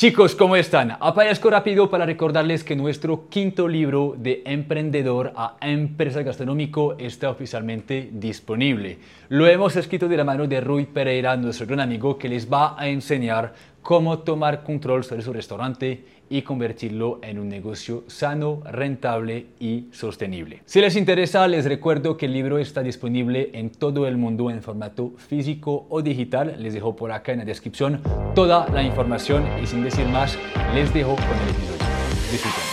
Chicos, ¿cómo están? Aparezco rápido para recordarles que nuestro quinto libro de Emprendedor a Empresa Gastronómico está oficialmente disponible. Lo hemos escrito de la mano de Rui Pereira, nuestro gran amigo, que les va a enseñar cómo tomar control sobre su restaurante y convertirlo en un negocio sano, rentable y sostenible. Si les interesa, les recuerdo que el libro está disponible en todo el mundo en formato físico o digital. Les dejo por acá en la descripción toda la información y sin decir más, les dejo con el episodio. Disfruten.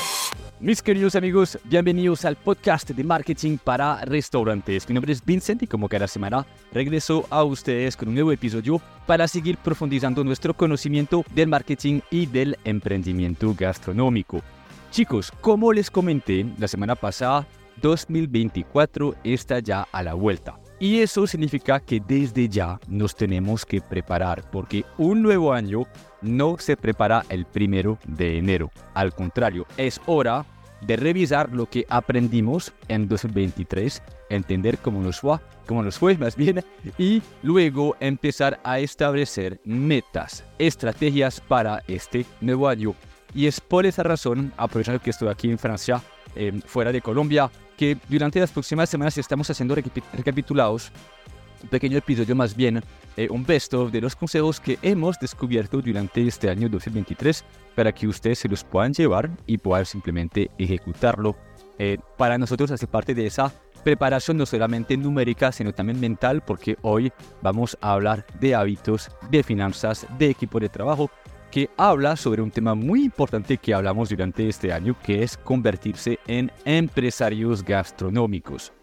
Mis queridos amigos, bienvenidos al podcast de marketing para restaurantes. Mi nombre es Vincent y como cada semana regreso a ustedes con un nuevo episodio para seguir profundizando nuestro conocimiento del marketing y del emprendimiento gastronómico. Chicos, como les comenté la semana pasada, 2024 está ya a la vuelta. Y eso significa que desde ya nos tenemos que preparar porque un nuevo año no se prepara el primero de enero. Al contrario, es hora de revisar lo que aprendimos en 2023, entender cómo nos fue, cómo nos fue más bien, y luego empezar a establecer metas, estrategias para este nuevo año. Y es por esa razón, aprovechando que estoy aquí en Francia, eh, fuera de Colombia, que durante las próximas semanas estamos haciendo recapitulados un pequeño episodio más bien, eh, un best of de los consejos que hemos descubierto durante este año 2023 para que ustedes se los puedan llevar y puedan simplemente ejecutarlo. Eh, para nosotros hace parte de esa preparación no solamente numérica, sino también mental, porque hoy vamos a hablar de hábitos, de finanzas, de equipo de trabajo, que habla sobre un tema muy importante que hablamos durante este año, que es convertirse en empresarios gastronómicos.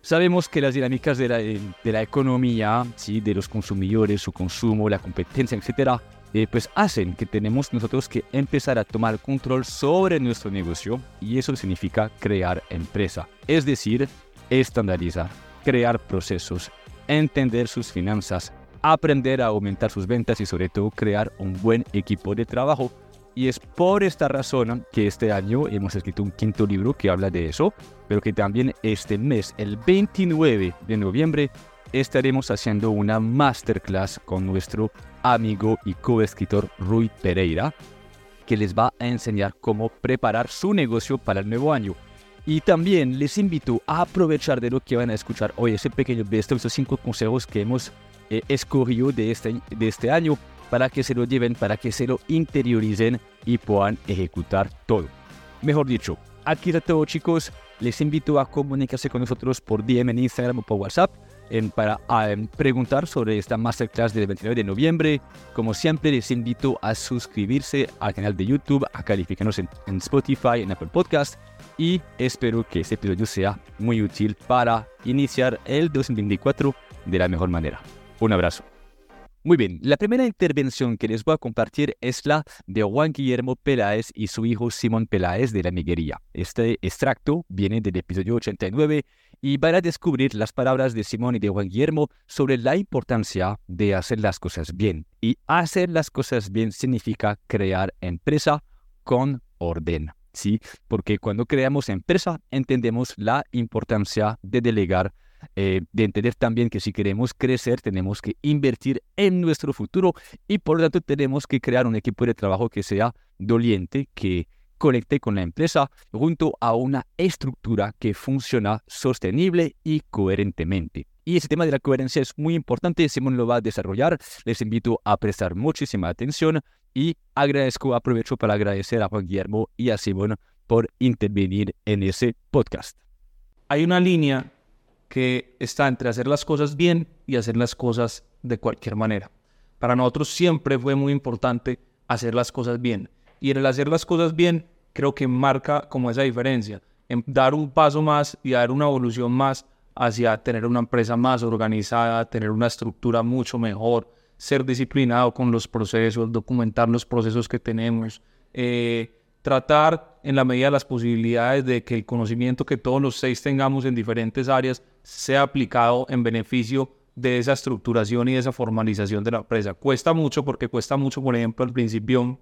Sabemos que las dinámicas de la, eh, de la economía, ¿sí? de los consumidores, su consumo, la competencia, etcétera, eh, pues hacen que tenemos nosotros que empezar a tomar control sobre nuestro negocio y eso significa crear empresa, es decir, estandarizar, crear procesos, entender sus finanzas, aprender a aumentar sus ventas y sobre todo crear un buen equipo de trabajo y es por esta razón que este año hemos escrito un quinto libro que habla de eso, pero que también este mes, el 29 de noviembre, estaremos haciendo una masterclass con nuestro amigo y coescritor Rui Pereira, que les va a enseñar cómo preparar su negocio para el nuevo año. Y también les invito a aprovechar de lo que van a escuchar hoy, ese pequeño besto, esos cinco consejos que hemos eh, escogido de este, de este año para que se lo lleven, para que se lo interioricen y puedan ejecutar todo. Mejor dicho, aquí está todo chicos. Les invito a comunicarse con nosotros por DM en Instagram o por WhatsApp en, para preguntar sobre esta masterclass del 29 de noviembre. Como siempre, les invito a suscribirse al canal de YouTube, a calificarnos en, en Spotify, en Apple Podcast. Y espero que este episodio sea muy útil para iniciar el 2024 de la mejor manera. Un abrazo. Muy bien, la primera intervención que les voy a compartir es la de Juan Guillermo Peláez y su hijo Simón Peláez de la Miguería. Este extracto viene del episodio 89 y van a descubrir las palabras de Simón y de Juan Guillermo sobre la importancia de hacer las cosas bien. Y hacer las cosas bien significa crear empresa con orden. ¿sí? Porque cuando creamos empresa entendemos la importancia de delegar eh, de entender también que si queremos crecer tenemos que invertir en nuestro futuro y por lo tanto tenemos que crear un equipo de trabajo que sea doliente, que conecte con la empresa junto a una estructura que funciona sostenible y coherentemente. Y ese tema de la coherencia es muy importante, Simón lo va a desarrollar, les invito a prestar muchísima atención y agradezco, aprovecho para agradecer a Juan Guillermo y a Simón por intervenir en ese podcast. Hay una línea que está entre hacer las cosas bien y hacer las cosas de cualquier manera. Para nosotros siempre fue muy importante hacer las cosas bien. Y en el hacer las cosas bien creo que marca como esa diferencia, en dar un paso más y dar una evolución más hacia tener una empresa más organizada, tener una estructura mucho mejor, ser disciplinado con los procesos, documentar los procesos que tenemos, eh, tratar en la medida de las posibilidades de que el conocimiento que todos los seis tengamos en diferentes áreas sea aplicado en beneficio de esa estructuración y de esa formalización de la empresa. Cuesta mucho porque cuesta mucho, por ejemplo, al principio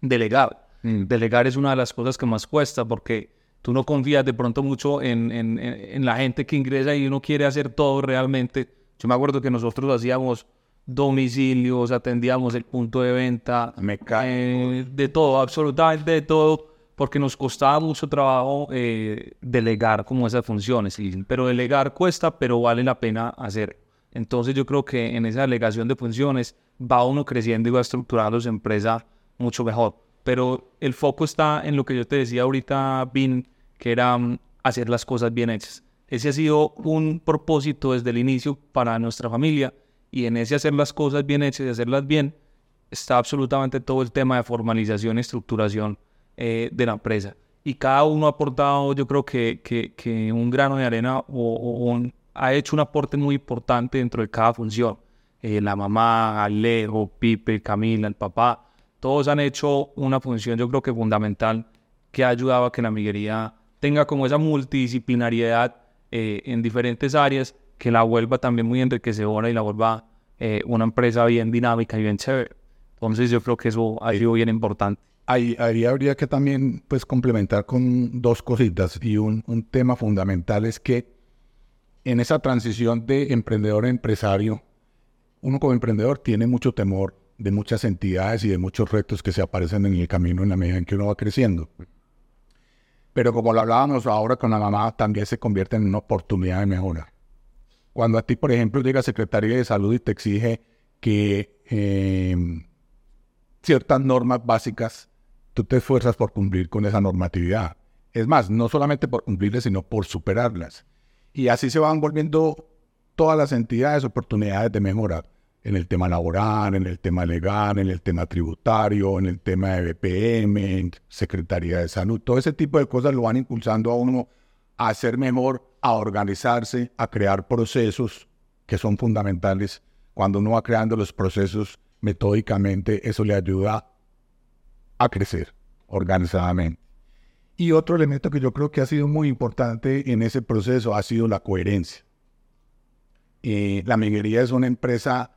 delegar. Mm. Delegar es una de las cosas que más cuesta porque tú no confías de pronto mucho en, en, la gente que ingresa y uno quiere hacer todo realmente. Yo me acuerdo que nosotros hacíamos domicilios, atendíamos el punto de venta, eh, de todo, absolutamente de todo, porque nos costaba mucho trabajo eh, delegar como esas funciones, pero delegar cuesta, pero vale la pena hacer. Entonces yo creo que en esa delegación de funciones va uno creciendo y va estructurando su empresa mucho mejor. Pero el foco está en lo que yo te decía ahorita, Vin, que era mm, hacer las cosas bien hechas. Ese ha sido un propósito desde el inicio para nuestra familia y en ese hacer las cosas bien hechas y hacerlas bien está absolutamente todo el tema de formalización y estructuración eh, de la empresa. Y cada uno ha aportado, yo creo que, que, un grano de arena o, ha hecho un aporte muy importante dentro de cada función. Eh, la mamá, Alejo, Pipe, Camila, el papá, todos han hecho una función yo creo que fundamental que ha ayudado a que la amiguería tenga como esa multidisciplinariedad eh, en diferentes áreas que la vuelva también muy enriquecedora y la vuelva eh, una empresa bien dinámica y bien chévere. Entonces yo creo que eso ha sido bien importante. Ahí, habría que también pues complementar con dos cositas y un, un tema fundamental es que en esa transición de emprendedor a empresario, uno como emprendedor tiene mucho temor de muchas entidades y de muchos retos que se aparecen en el camino en la medida en que uno va creciendo. Pero como lo hablábamos ahora con la mamá, también se convierte en una oportunidad de mejora. Cuando a ti, por ejemplo, llega Secretaría de Salud y te exige que em, ciertas normas básicas, tú te esfuerzas por cumplir con esa normatividad. Es más, no solamente por cumplirlas, sino por superarlas. Y así se van volviendo todas las entidades oportunidades de mejora en el tema laboral, en el tema legal, en el tema tributario, en el tema de BPM, en Secretaría de Salud. Todo ese tipo de cosas lo van impulsando a uno a ser mejor, a organizarse, a crear procesos que son fundamentales. Cuando uno va creando los procesos metódicamente, eso le ayuda a crecer organizadamente. Y otro elemento que yo creo que ha sido muy importante en ese proceso ha sido la coherencia. Eh, la minería es una empresa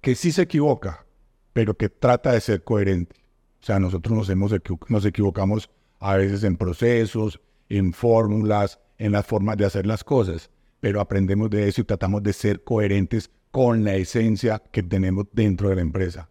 que sí se equivoca, pero que trata de ser coherente. O sea, nosotros nos, hemos nos equivocamos a veces en procesos, en fórmulas, en las formas de hacer las cosas, pero aprendemos de eso y tratamos de ser coherentes con la esencia que tenemos dentro de la empresa.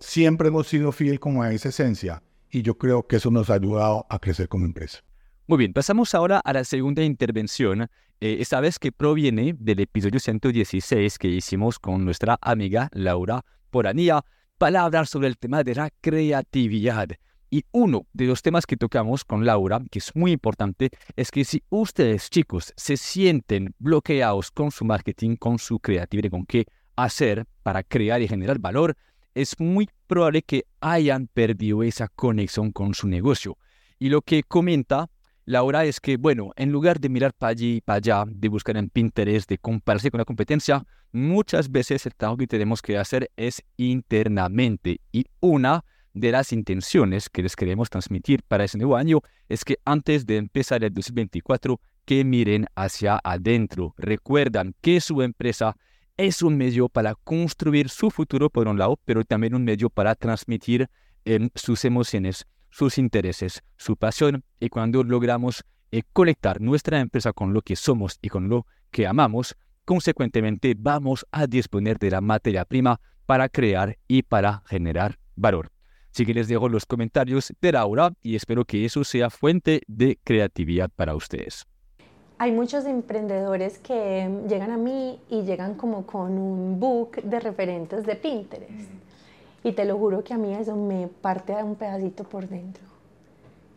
Siempre hemos sido fiel como a esa esencia y yo creo que eso nos ha ayudado a crecer como empresa. Muy bien, pasamos ahora a la segunda intervención, eh, esta vez que proviene del episodio 116 que hicimos con nuestra amiga Laura Poranía para hablar sobre el tema de la creatividad. Y uno de los temas que tocamos con Laura, que es muy importante, es que si ustedes chicos se sienten bloqueados con su marketing, con su creatividad, con qué hacer para crear y generar valor, es muy probable que hayan perdido esa conexión con su negocio. Y lo que comenta Laura es que, bueno, en lugar de mirar para allí y para allá, de buscar en Pinterest, de compararse con la competencia, muchas veces el trabajo que tenemos que hacer es internamente. Y una de las intenciones que les queremos transmitir para ese nuevo año es que antes de empezar el 2024, que miren hacia adentro. Recuerdan que su empresa es un medio para construir su futuro por un lado, pero también un medio para transmitir en sus emociones, sus intereses, su pasión y cuando logramos eh, conectar nuestra empresa con lo que somos y con lo que amamos, consecuentemente vamos a disponer de la materia prima para crear y para generar valor. Así que les dejo los comentarios de Laura y espero que eso sea fuente de creatividad para ustedes. Hay muchos emprendedores que llegan a mí y llegan como con un book de referentes de Pinterest. Y te lo juro que a mí eso me parte un pedacito por dentro.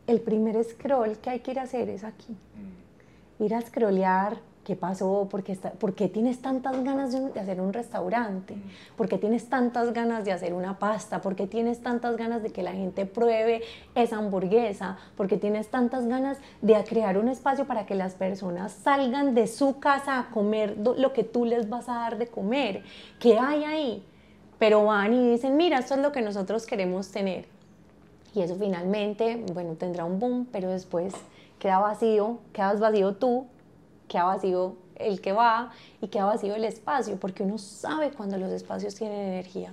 El primer scroll que hay que ir a hacer es aquí. Mm. Ir a scrollear qué pasó, ¿Por qué, está, por qué tienes tantas ganas de, hacer un restaurante, mm. por qué tienes tantas ganas de hacer una pasta, por qué tienes tantas ganas de que la gente pruebe esa hamburguesa, por qué tienes tantas ganas de crear un espacio para que las personas salgan de su casa a comer lo que tú les vas a dar de comer. ¿Qué hay ahí? pero van y dicen, mira, esto es lo que nosotros queremos tener. Y eso finalmente, bueno, tendrá un boom, pero después queda vacío, quedas vacío tú, queda vacío el que va y queda vacío el espacio, porque uno sabe cuando los espacios tienen energía.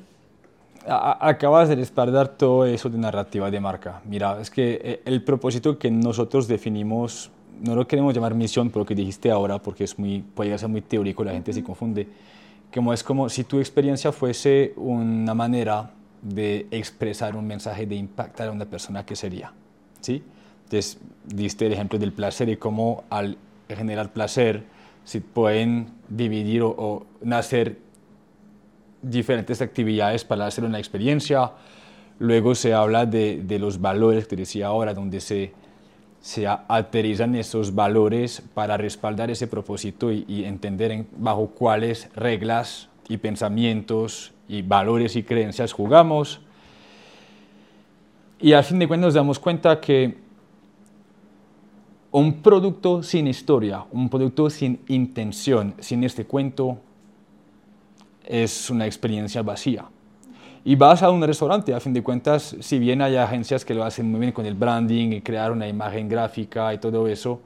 Acabas de respaldar todo eso de narrativa de marca. Mira, es que eh, el propósito que nosotros definimos, no lo queremos llamar misión, pero que dijiste ahora, porque es muy, puede ser muy teórico, la gente se confunde como es como si tu experiencia fuese una manera de expresar un mensaje, de impactar a una persona, que sería? ¿Sí? Entonces, diste el ejemplo del placer y cómo al generar placer, si pueden dividir o, nacer diferentes actividades para hacer una experiencia. Luego se habla de, de los valores que decía ahora, donde se, se aterrizan esos valores para respaldar ese propósito y, entender bajo cuáles reglas y pensamientos y valores y creencias jugamos. Y al fin de cuentas nos damos cuenta que un producto sin historia, un producto sin intención, sin este cuento, es una experiencia vacía. Y vas a un restaurante, a fin de cuentas, si bien hay agencias que lo hacen muy bien con el branding y crear una imagen gráfica y todo eso,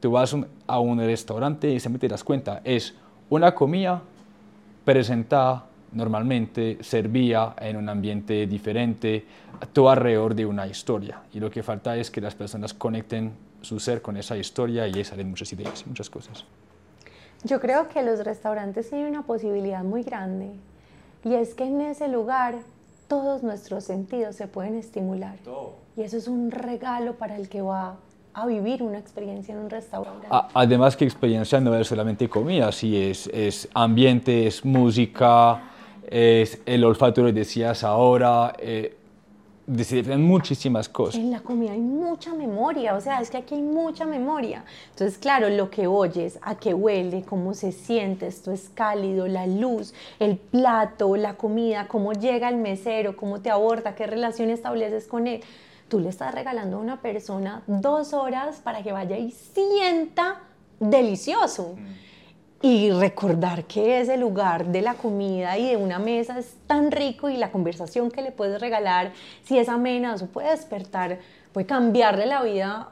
tú vas a un restaurante y siempre te das cuenta, es una comida presentada normalmente, servía en un ambiente diferente, todo alrededor de una historia. Y lo que falta es que las personas conecten su ser con esa historia y ahí salen muchas ideas, muchas cosas. Yo creo que los restaurantes tienen una posibilidad muy grande y es que en ese lugar todos nuestros sentidos se pueden estimular. Y eso es un regalo para el que va a vivir una experiencia en un restaurante. Además que experiencia no es solamente comida, sí, es, es ambiente, es música, es el olfato, lo decías ahora, eh, deciden muchísimas cosas. En la comida hay mucha memoria, o sea, es que aquí hay mucha memoria. Entonces, claro, lo que oyes, a qué huele, cómo se siente, esto es cálido, la luz, el plato, la comida, cómo llega el mesero, cómo te aborda, qué relación estableces con él. Tú le estás regalando a una persona dos horas para que vaya y sienta delicioso. Mm y recordar que ese lugar de la comida y de una mesa es tan rico y la conversación que le puedes regalar, si es amena, puede despertar, puede cambiarle la vida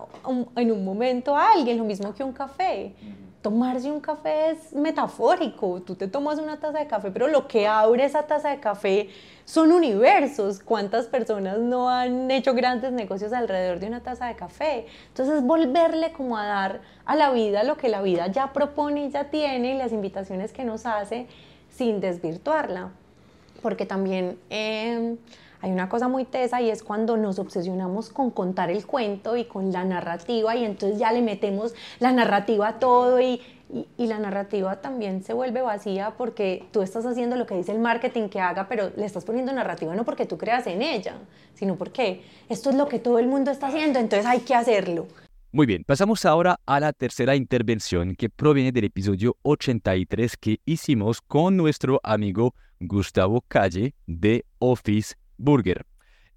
en un momento a alguien, lo mismo que un café. Tomarse un café es metafórico, tú te tomas una taza de café, pero lo que abre esa taza de café son universos. ¿Cuántas personas no han hecho grandes negocios alrededor de una taza de café? Entonces, volverle como a dar a la vida lo que la vida ya propone y ya tiene y las invitaciones que nos hace sin desvirtuarla. Porque también em, hay una cosa muy tesa y es cuando nos obsesionamos con contar el cuento y con la narrativa y entonces ya le metemos la narrativa a todo y y, la narrativa también se vuelve vacía porque tú estás haciendo lo que dice el marketing que haga, pero le estás poniendo narrativa no porque tú creas en ella, sino porque esto es lo que todo el mundo está haciendo, entonces hay que hacerlo. Muy bien, pasamos ahora a la tercera intervención que proviene del episodio 83 que hicimos con nuestro amigo Gustavo Calle de Office Burger.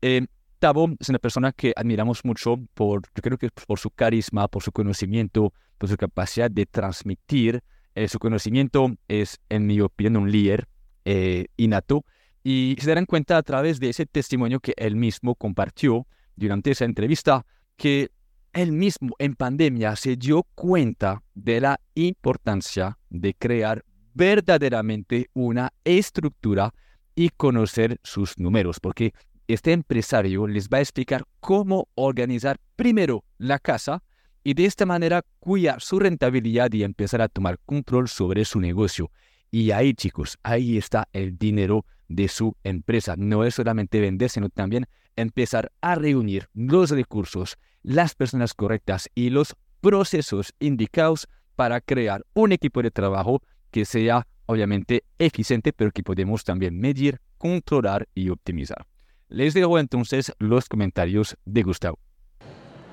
Eh, Gustavo es una persona que admiramos mucho por, yo creo que por su carisma, por su conocimiento, por su capacidad de transmitir. Eh, su conocimiento es, en mi opinión, un líder eh, innato. Y se darán cuenta a través de ese testimonio que él mismo compartió durante esa entrevista, que él mismo en pandemia se dio cuenta de la importancia de crear verdaderamente una estructura y conocer sus números, porque este empresario les va a explicar cómo organizar primero la casa y de esta manera cuidar su rentabilidad y empezar a tomar control sobre su negocio. Y ahí, chicos, ahí está el dinero de su empresa. No es solamente vender, sino también empezar a reunir los recursos, las personas correctas y los procesos indicados para crear un equipo de trabajo que sea obviamente eficiente, pero que podemos también medir, controlar y optimizar. Les dejo entonces los comentarios de Gustavo.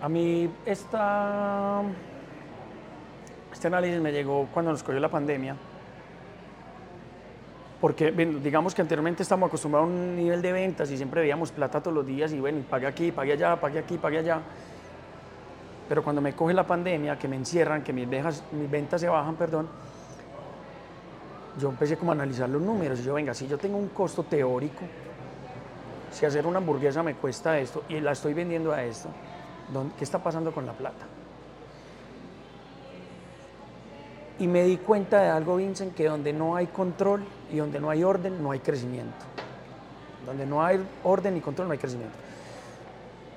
A mí esta, este análisis me llegó cuando nos cogió la pandemia, porque digamos que anteriormente estamos acostumbrados a un nivel de ventas y siempre veíamos plata todos los días y bueno, pague aquí, pague allá, pague aquí, pague allá. Pero cuando me coge la pandemia, que me encierran, que mis, mis ventas se bajan, perdón, yo empecé como a analizar los números y yo, venga, si yo tengo un costo teórico, si hacer una hamburguesa me cuesta esto y la estoy vendiendo a esto, ¿qué está pasando con la plata? Y me di cuenta de algo, Vincent, que donde no hay control y donde no hay orden, no hay crecimiento. Donde no hay orden y control, no hay crecimiento.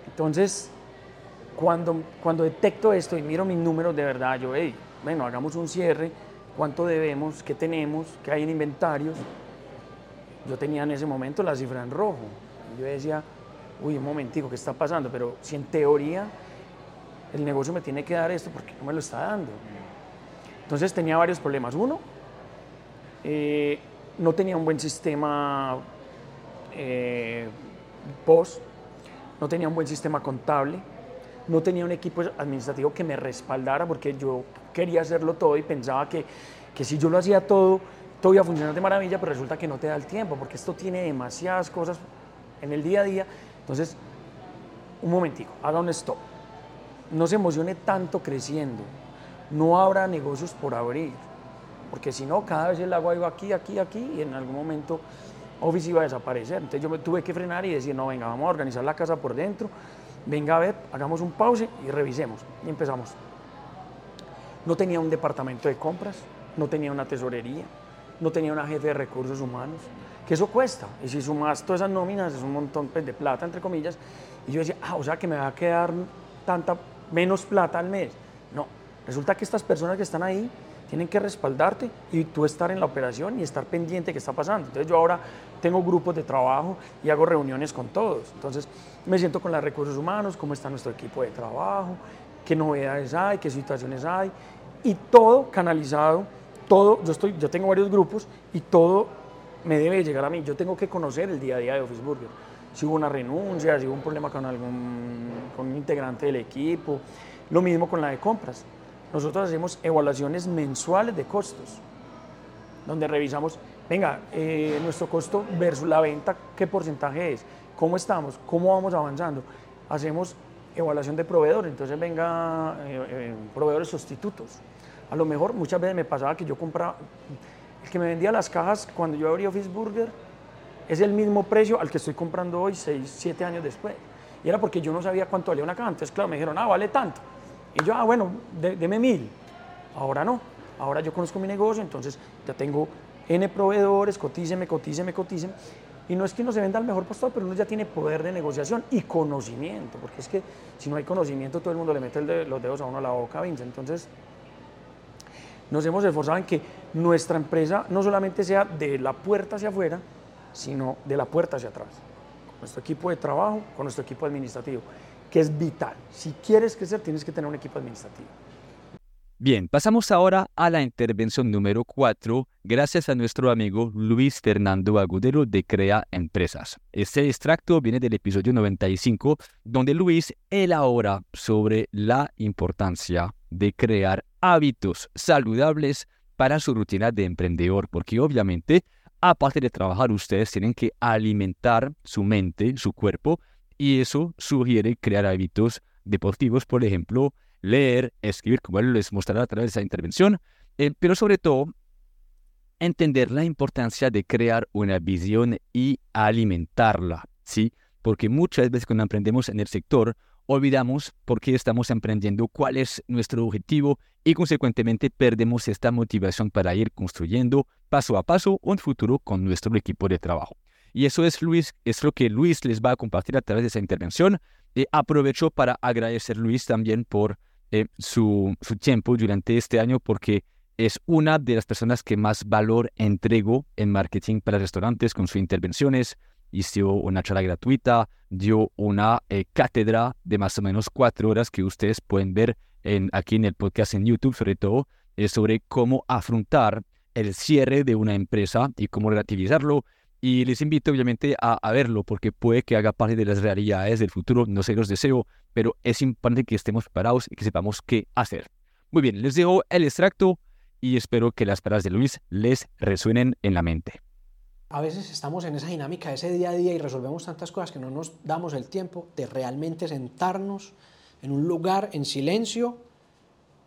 Entonces, cuando, cuando detecto esto y miro mis números de verdad, yo, hey, bueno, hagamos un cierre, cuánto debemos, qué tenemos, qué hay en inventarios. Yo tenía en ese momento la cifra en rojo. Yo decía, uy, un momentico, ¿qué está pasando? Pero si en teoría el negocio me tiene que dar esto, ¿por qué no me lo está dando? Entonces tenía varios problemas. Uno, eh, no tenía un buen sistema eh, post, no tenía un buen sistema contable, no tenía un equipo administrativo que me respaldara porque yo quería hacerlo todo y pensaba que, que si yo lo hacía todo, todo iba a funcionar de maravilla, pero resulta que no te da el tiempo porque esto tiene demasiadas cosas en el día a día. Entonces, un momentico, haga un stop. No se emocione tanto creciendo. No habrá negocios por abrir. Porque si no, cada vez el agua iba aquí, aquí, aquí y en algún momento Office iba a desaparecer. Entonces yo me tuve que frenar y decir, no, venga, vamos a organizar la casa por dentro, venga a ver, hagamos un pause y revisemos. Y empezamos. No tenía un departamento de compras, no tenía una tesorería, no tenía una jefe de recursos humanos, que eso cuesta. Y si sumas todas esas nóminas, es un montón pues, de plata, entre comillas. Y yo decía, ah, o sea que me va a quedar tanta menos plata al mes. No, resulta que estas personas que están ahí tienen que respaldarte y tú estar en la operación y estar pendiente de qué está pasando. Entonces yo ahora tengo grupos de trabajo y hago reuniones con todos. Entonces me siento con los recursos humanos, cómo está nuestro equipo de trabajo, qué novedades hay, qué situaciones hay y todo canalizado, todo, yo, estoy, yo tengo varios grupos y todo me debe llegar a mí. Yo tengo que conocer el día a día de Office Burger. Si hubo una renuncia, si hubo un problema con algún con un integrante del equipo. Lo mismo con la de compras. Nosotros hacemos evaluaciones mensuales de costos, donde revisamos, venga, eh, nuestro costo versus la venta, ¿qué porcentaje es? ¿Cómo estamos? ¿Cómo vamos avanzando? Hacemos evaluación de proveedores, entonces venga eh, eh, proveedores sustitutos. A lo mejor muchas veces me pasaba que yo compraba, el que me vendía las cajas cuando yo abrí Office Burger es el mismo precio al que estoy comprando hoy, 6, 7 años después. Y era porque yo no sabía cuánto valía una caja. Entonces, claro, me dijeron, ah, vale tanto. Y yo, ah, bueno, deme mil. Ahora no. Ahora yo conozco mi negocio, entonces ya tengo N proveedores, cotíceme, cotíceme, cotíceme. Y no es que uno se venda al mejor postor, pero uno ya tiene poder de negociación y conocimiento, porque es que si no hay conocimiento, todo el mundo le mete los dedos a uno a la boca, Vince. Entonces, nos hemos esforzado en que nuestra empresa no solamente sea de la puerta hacia afuera, sino de la puerta hacia atrás. Con nuestro equipo de trabajo, con nuestro equipo administrativo, que es vital. Si quieres crecer, tienes que tener un equipo administrativo. Bien, pasamos ahora a la intervención número 4, gracias a nuestro amigo Luis Fernando Agudero de Crea Empresas. Este extracto viene del episodio 95, donde Luis elabora sobre la importancia de crear hábitos saludables para su rutina de emprendedor, porque obviamente, aparte de trabajar, ustedes tienen que alimentar su mente, su cuerpo, y eso sugiere crear hábitos deportivos, por ejemplo, leer, escribir, como les mostrará a través de esa intervención, eh, pero sobre todo entender la importancia de crear una visión y alimentarla, ¿sí? Porque muchas veces cuando emprendemos en el sector, olvidamos por qué estamos emprendiendo, cuál es nuestro objetivo y consecuentemente perdemos esta motivación para ir construyendo paso a paso un futuro con nuestro equipo de trabajo. Y eso es Luis, es lo que Luis les va a compartir a través de esa intervención. Eh, aprovecho para agradecer Luis también por eh, su, su tiempo durante este año porque es una de las personas que más valor entrego en marketing para restaurantes con sus intervenciones. Hizo una charla gratuita, dio una eh, cátedra de más o menos cuatro horas que ustedes pueden ver en, aquí en el podcast en YouTube, sobre todo, sobre cómo afrontar el cierre de una empresa y cómo relativizarlo. Y les invito obviamente a, a, verlo porque puede que haga parte de las realidades del futuro, no sé los deseo, pero es importante que estemos preparados y que sepamos qué hacer. Muy bien, les dejo el extracto y espero que las palabras de Luis les resuenen en la mente. A veces estamos en esa dinámica, ese día a día y resolvemos tantas cosas que no nos damos el tiempo de realmente sentarnos en un lugar en silencio,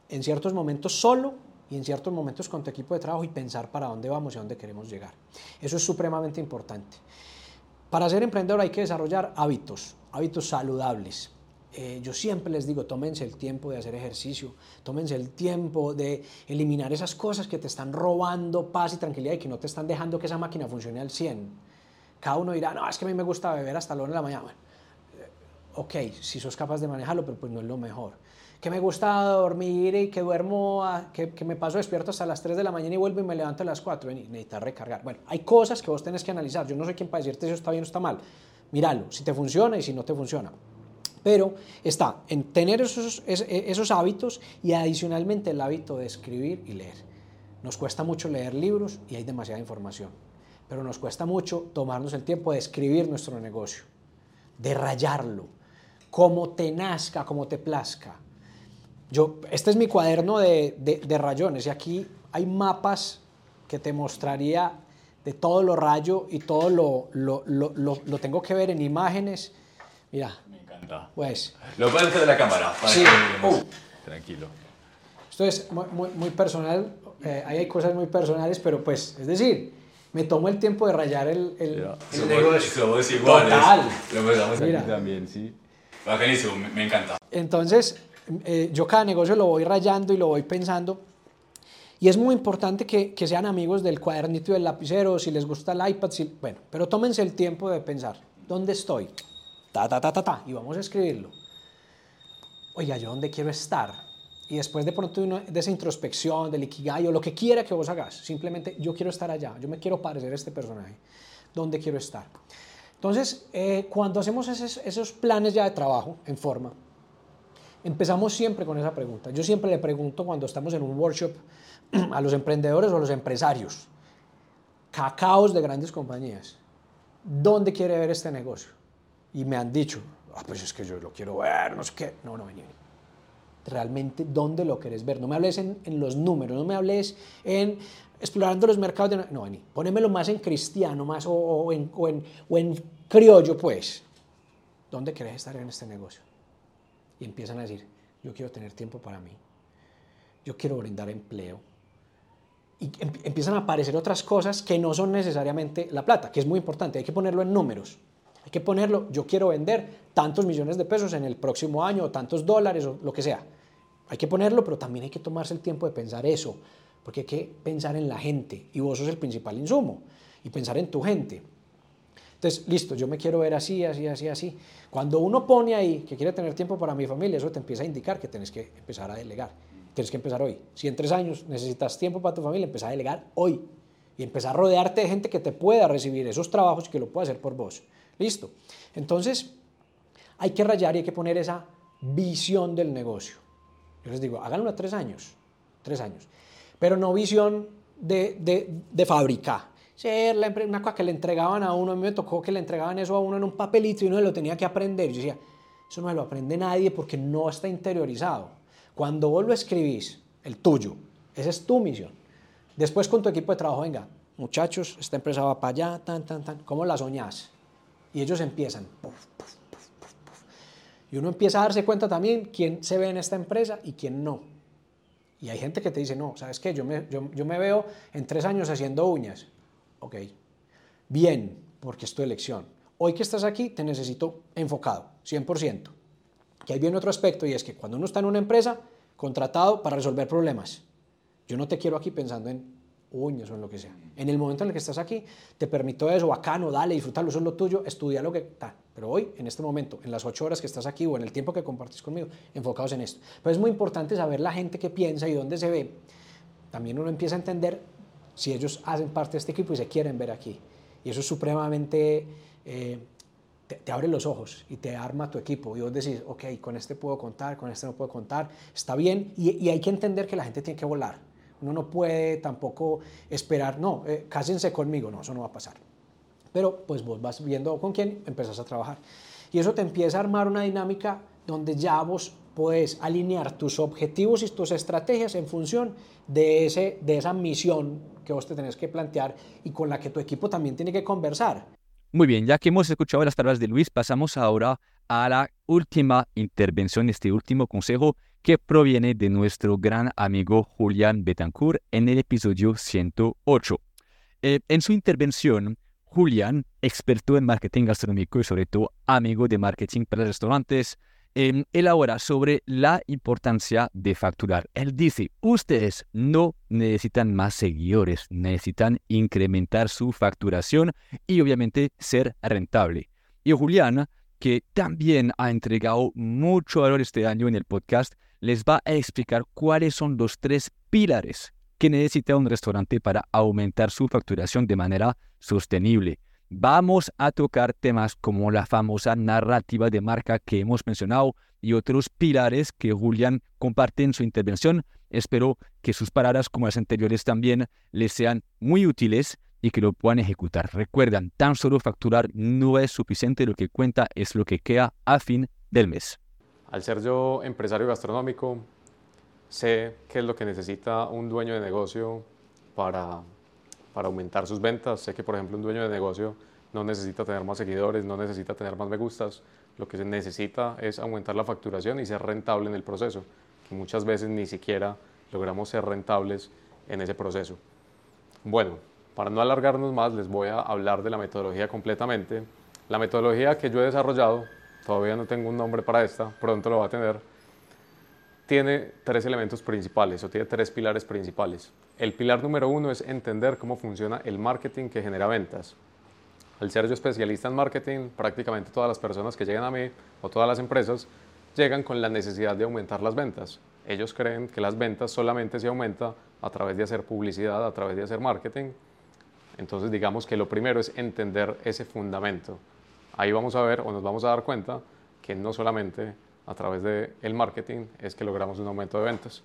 en ciertos momentos solo y en ciertos momentos con tu equipo de trabajo y pensar para dónde vamos y dónde queremos llegar. Eso es supremamente importante. Para ser emprendedor hay que desarrollar hábitos, hábitos saludables. Eh, yo siempre les digo, tómense el tiempo de hacer ejercicio, tómense el tiempo de eliminar esas cosas que te están robando paz y tranquilidad y que no te están dejando que esa máquina funcione al 100. Cada uno dirá, no, es que a mí me gusta beber hasta la hora de la mañana. Bueno, eh, ok, si sos capaz de manejarlo, pero pues no es lo mejor. que me gusta dormir y que duermo, que, me paso despierto hasta las 3 de la mañana y vuelvo y me levanto a las 4 y necesitas recargar. Bueno, hay cosas que vos tenés que analizar. Yo no soy quien para decirte si está bien o está mal. Míralo, si te funciona y si no te funciona. Pero está en tener esos, esos hábitos y adicionalmente el hábito de escribir y leer. Nos cuesta mucho leer libros y hay demasiada información, pero nos cuesta mucho tomarnos el tiempo de escribir nuestro negocio, de rayarlo, como te nazca, como te plazca. Yo, este es mi cuaderno de, de, rayones y aquí hay mapas que te mostraría de todo lo rayo y todo lo, lo, lo, lo tengo que ver en imágenes. Mira, pues. Lo puedes hacer de la cámara. sí. Uh. Tranquilo. Esto es muy, muy, personal. Eh, ahí hay cosas muy personales, pero pues, es decir, me tomo el tiempo de rayar el, el, el negocio. Somos iguales. Total. Lo pensamos aquí también, sí. Bacanísimo, me, me encanta. Entonces, eh, yo cada negocio lo voy rayando y lo voy pensando. Y es muy importante que, que, sean amigos del cuadernito y del lapicero, si les gusta el iPad, si, bueno, pero tómense el tiempo de pensar, ¿dónde estoy? Ta, ta, ta, ta, ta, y vamos a escribirlo. Oiga, ¿yo dónde quiero estar? Y después de pronto de esa introspección, del ikigai o lo que quiera que vos hagas, simplemente yo quiero estar allá, yo me quiero parecer a este personaje, ¿dónde quiero estar? Entonces, eh, cuando hacemos esos, esos planes ya de trabajo en forma, empezamos siempre con esa pregunta. Yo siempre le pregunto cuando estamos en un workshop a los emprendedores o a los empresarios, cacaos de grandes compañías, ¿dónde quiere ver este negocio? Y me han dicho, ah, pues es que yo lo quiero ver, no sé qué. No, no, vení, Realmente, ¿dónde lo querés ver? No me hables en, en los números, no me hables en explorando los mercados de... No, vení, ponémelo más en cristiano, más o, en, o, en, o en criollo, pues. ¿Dónde querés estar en este negocio? Y empiezan a decir, yo quiero tener tiempo para mí. Yo quiero brindar empleo. Y em, empiezan a aparecer otras cosas que no son necesariamente la plata, que es muy importante, hay que ponerlo en números. Hay que ponerlo, yo quiero vender tantos millones de pesos en el próximo año, o tantos dólares, o lo que sea. Hay que ponerlo, pero también hay que tomarse el tiempo de pensar eso, porque hay que pensar en la gente, y vos sos el principal insumo, y pensar en tu gente. Entonces, listo, yo me quiero ver así, así, así, así. Cuando uno pone ahí que quiere tener tiempo para mi familia, eso te empieza a indicar que tienes que empezar a delegar. Tienes que empezar hoy. Si en tres años necesitas tiempo para tu familia, empieza a delegar hoy. Y empezar a rodearte de gente que te pueda recibir esos trabajos y que lo pueda hacer por vos. Listo. Entonces, hay que rayar y hay que poner esa visión del negocio. Yo les digo, háganlo a tres años, tres años. Pero no visión de, de, de fábrica. Ser una cosa que le entregaban a uno, a mí me tocó que le entregaban eso a uno en un papelito y uno lo tenía que aprender. Yo decía, eso no lo aprende nadie porque no está interiorizado. Cuando vos lo escribís, el tuyo, esa es tu misión. Después con tu equipo de trabajo, venga, muchachos, esta empresa va para allá, tan, tan, tan. ¿Cómo la soñás? Y ellos empiezan. y uno empieza a darse cuenta también quién se ve en esta empresa y quién no. Y hay gente que te dice, no, ¿sabes qué? Yo me, yo, yo me veo en tres años haciendo uñas. Ok, bien, porque es tu elección. Hoy que estás aquí, te necesito enfocado, 100%. Que hay bien otro aspecto y es que cuando uno está en una empresa, contratado para resolver problemas. Yo no te quiero aquí pensando en uñas o en lo que sea. En el momento en el que estás aquí, te permito eso, bacano, dale, disfrútalo, eso es lo tuyo, estudia lo que está. Pero hoy, en este momento, en las ocho horas que estás aquí o en el tiempo que compartes conmigo, enfocados en esto. Pero es muy importante saber la gente que piensa y dónde se ve. También uno empieza a entender si ellos hacen parte de este equipo y se quieren ver aquí. Y eso es supremamente... Eh, te, abre los ojos y te arma tu equipo. Y vos decís, ok, con este puedo contar, con este no puedo contar, está bien. Y hay que entender que la gente tiene que volar uno no puede tampoco esperar, no, eh, conmigo, no, eso no va a pasar. Pero pues vos vas viendo con quién empezás a trabajar. Y eso te empieza a armar una dinámica donde ya vos puedes alinear tus objetivos y tus estrategias en función de, ese, de esa misión que vos te tenés que plantear y con la que tu equipo también tiene que conversar. Muy bien, ya que hemos escuchado las palabras de Luis, pasamos ahora a la última intervención, este último consejo que proviene de nuestro gran amigo Julián Betancourt en el episodio 108. Eh, en su intervención, Julián, experto en marketing gastronómico y sobre todo amigo de marketing para restaurantes, eh, elabora sobre la importancia de facturar. Él dice, ustedes no necesitan más seguidores, necesitan incrementar su facturación y obviamente ser rentable. Y Julián, que también ha entregado mucho valor este año en el podcast, les va a explicar cuáles son los tres pilares que necesita un restaurante para aumentar su facturación de manera sostenible. Vamos a tocar temas como la famosa narrativa de marca que hemos mencionado y otros pilares que Julián comparte en su intervención. Espero que sus palabras como las anteriores también les sean muy útiles y que lo puedan ejecutar. Recuerdan, tan solo facturar no es suficiente, lo que cuenta es lo que queda a fin del mes. Al ser yo empresario gastronómico, sé qué es lo que necesita un dueño de negocio para, para aumentar sus ventas. Sé que, por ejemplo, un dueño de negocio no necesita tener más seguidores, no necesita tener más me gustas. Lo que se necesita es aumentar la facturación y ser rentable en el proceso, que muchas veces ni siquiera logramos ser rentables en ese proceso. Bueno, para no alargarnos más, les voy a hablar de la metodología completamente. La metodología que yo he desarrollado, todavía no tengo un nombre para esta, pronto lo va a tener, tiene tres elementos principales o tiene tres pilares principales. El pilar número uno es entender cómo funciona el marketing que genera ventas. Al ser yo especialista en marketing, prácticamente todas las personas que llegan a mí o todas las empresas llegan con la necesidad de aumentar las ventas. Ellos creen que las ventas solamente se aumenta a través de hacer publicidad, a través de hacer marketing. Entonces digamos que lo primero es entender ese fundamento. Ahí vamos a ver o nos vamos a dar cuenta que no solamente a través del el marketing es que logramos un aumento de ventas.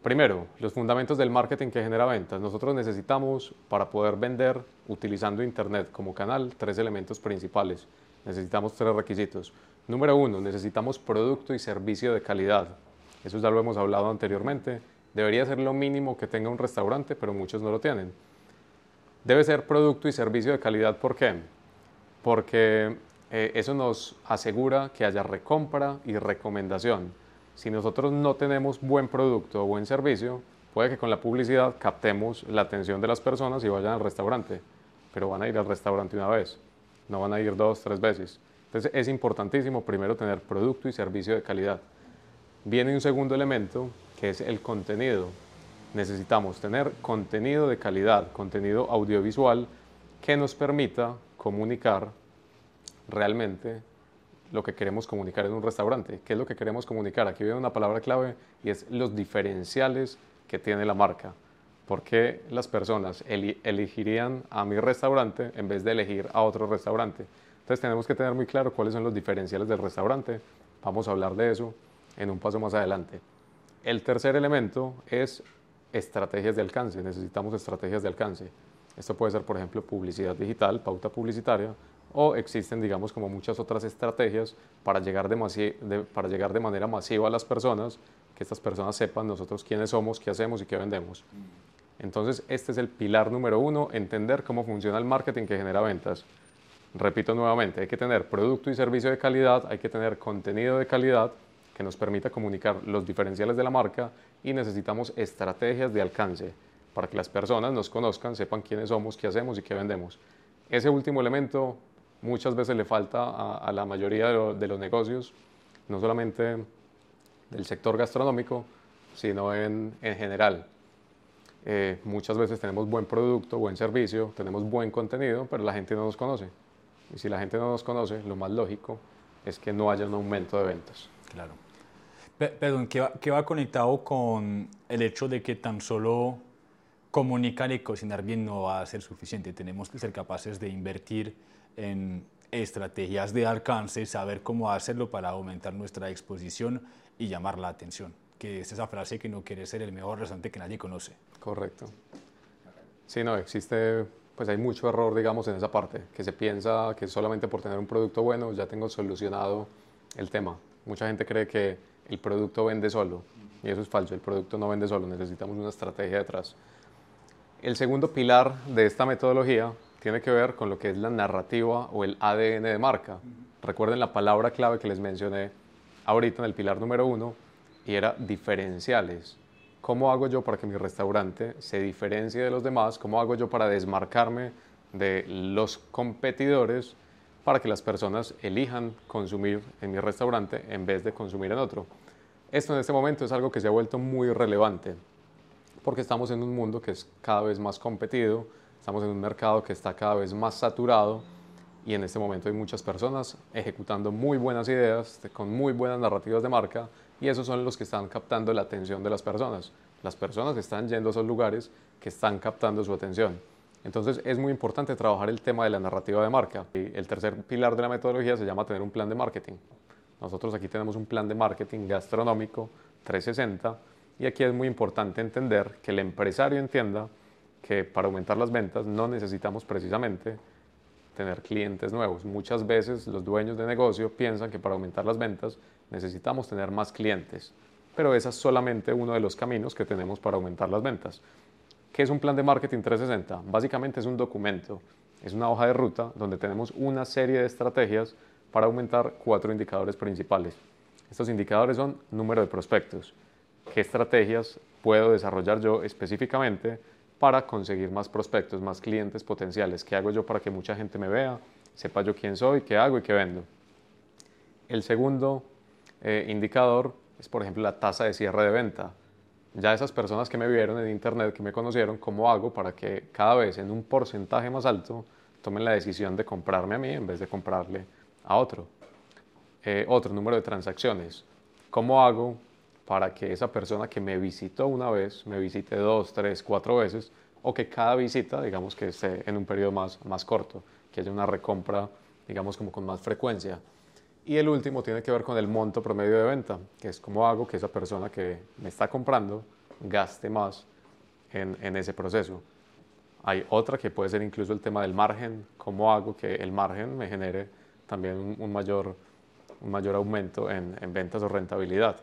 Primero, los fundamentos del marketing que genera ventas. Nosotros necesitamos, para poder vender utilizando Internet como canal, tres elementos principales. Necesitamos tres requisitos. Número uno, necesitamos producto y servicio de calidad. Eso ya lo hemos hablado anteriormente. Debería ser lo mínimo que tenga un restaurante, pero muchos no lo tienen. Debe ser producto y servicio de calidad. ¿Por qué? Porque eh, eso nos asegura que haya recompra y recomendación. Si nosotros no tenemos buen producto o buen servicio, puede que con la publicidad captemos la atención de las personas y vayan al restaurante, pero van a ir al restaurante una vez, no van a ir dos, tres veces. Entonces es importantísimo primero tener producto y servicio de calidad. Viene un segundo elemento que es el contenido. Necesitamos tener contenido de calidad, contenido audiovisual que nos permita comunicar realmente lo que queremos comunicar en un restaurante. ¿Qué es lo que queremos comunicar? Aquí viene una palabra clave y es los diferenciales que tiene la marca. ¿Por qué las personas elegirían a mi restaurante en vez de elegir a otro restaurante? Entonces tenemos que tener muy claro cuáles son los diferenciales del restaurante. Vamos a hablar de eso en un paso más adelante. El tercer elemento es estrategias de alcance. Necesitamos estrategias de alcance. Esto puede ser, por ejemplo, publicidad digital, pauta publicitaria, o existen, digamos, como muchas otras estrategias para llegar de, para llegar de manera masiva a las personas, que estas personas sepan nosotros quiénes somos, qué hacemos y qué vendemos. Entonces, este es el pilar número uno, entender cómo funciona el marketing que genera ventas. Repito nuevamente, hay que tener producto y servicio de calidad, hay que tener contenido de calidad que nos permita comunicar los diferenciales de la marca y necesitamos estrategias de alcance para que las personas nos conozcan, sepan quiénes somos, qué hacemos y qué vendemos. Ese último elemento muchas veces le falta a, la mayoría de, los negocios, no solamente del sector gastronómico, sino en, general. Eh, muchas veces tenemos buen producto, buen servicio, tenemos buen contenido, pero la gente no nos conoce. Y si la gente no nos conoce, lo más lógico es que no haya un aumento de ventas. Claro. Perdón, ¿qué va, ¿qué va conectado con el hecho de que tan solo comunicar y cocinar bien no va a ser suficiente? Tenemos que ser capaces de invertir en estrategias de alcance, saber cómo hacerlo para aumentar nuestra exposición y llamar la atención, que es esa frase que no quiere ser el mejor restaurante que nadie conoce. Correcto. Sí, no, existe, pues hay mucho error, digamos, en esa parte, que se piensa que solamente por tener un producto bueno ya tengo solucionado el tema. Mucha gente cree que el producto vende solo, y eso es falso, el producto no vende solo, necesitamos una estrategia detrás. El segundo pilar de esta metodología tiene que ver con lo que es la narrativa o el ADN de marca. Recuerden la palabra clave que les mencioné ahorita en el pilar número uno y era diferenciales. ¿Cómo hago yo para que mi restaurante se diferencie de los demás? ¿Cómo hago yo para desmarcarme de los competidores para que las personas elijan consumir en mi restaurante en vez de consumir en otro? Esto en este momento es algo que se ha vuelto muy relevante porque estamos en un mundo que es cada vez más competido, Estamos en un mercado que está cada vez más saturado y en este momento hay muchas personas ejecutando muy buenas ideas, con muy buenas narrativas de marca y esos son los que están captando la atención de las personas. Las personas están yendo a esos lugares que están captando su atención. Entonces es muy importante trabajar el tema de la narrativa de marca. El tercer pilar de la metodología se llama tener un plan de marketing. Nosotros aquí tenemos un plan de marketing gastronómico 360 y aquí es muy importante entender que el empresario entienda que para aumentar las ventas no necesitamos precisamente tener clientes nuevos. Muchas veces los dueños de negocio piensan que para aumentar las ventas necesitamos tener más clientes, pero ese es solamente uno de los caminos que tenemos para aumentar las ventas. ¿Qué es un plan de marketing 360? Básicamente es un documento, es una hoja de ruta donde tenemos una serie de estrategias para aumentar cuatro indicadores principales. Estos indicadores son número de prospectos, qué estrategias puedo desarrollar yo específicamente para conseguir más prospectos, más clientes potenciales. ¿Qué hago yo para que mucha gente me vea, sepa yo quién soy, qué hago y qué vendo? El segundo eh, indicador es, por ejemplo, la tasa de cierre de venta. Ya esas personas que me vieron en internet, que me conocieron, ¿cómo hago para que cada vez en un porcentaje más alto tomen la decisión de comprarme a mí en vez de comprarle a otro? Eh, otro número de transacciones. ¿Cómo hago para que esa persona que me visitó una vez, me visite dos, tres, cuatro veces, o que cada visita, digamos que esté en un periodo más, más corto, que haya una recompra, digamos, como con más frecuencia. Y el último tiene que ver con el monto promedio de venta, que es cómo hago que esa persona que me está comprando gaste más en, ese proceso. Hay otra que puede ser incluso el tema del margen, cómo hago que el margen me genere también un, mayor, un mayor aumento en, en ventas o rentabilidad.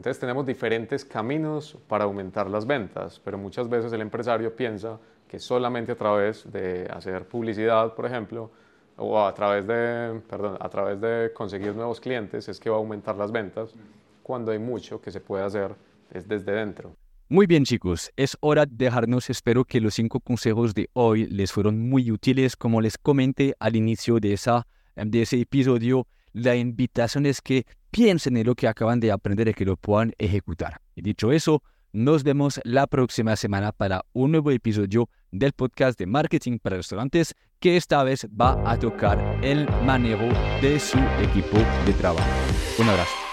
Entonces tenemos diferentes caminos para aumentar las ventas, pero muchas veces el empresario piensa que solamente a través de hacer publicidad, por ejemplo, o a través de, perdón, a través de conseguir nuevos clientes es que va a aumentar las ventas, cuando hay mucho que se puede hacer es desde dentro. Muy bien chicos, es hora de dejarnos, espero que los cinco consejos de hoy les fueron muy útiles, como les comenté al inicio de, esa, de ese episodio, la invitación es que piensen en lo que acaban de aprender y que lo puedan ejecutar. Y dicho eso, nos vemos la próxima semana para un nuevo episodio del podcast de marketing para restaurantes que esta vez va a tocar el manejo de su equipo de trabajo. Un abrazo.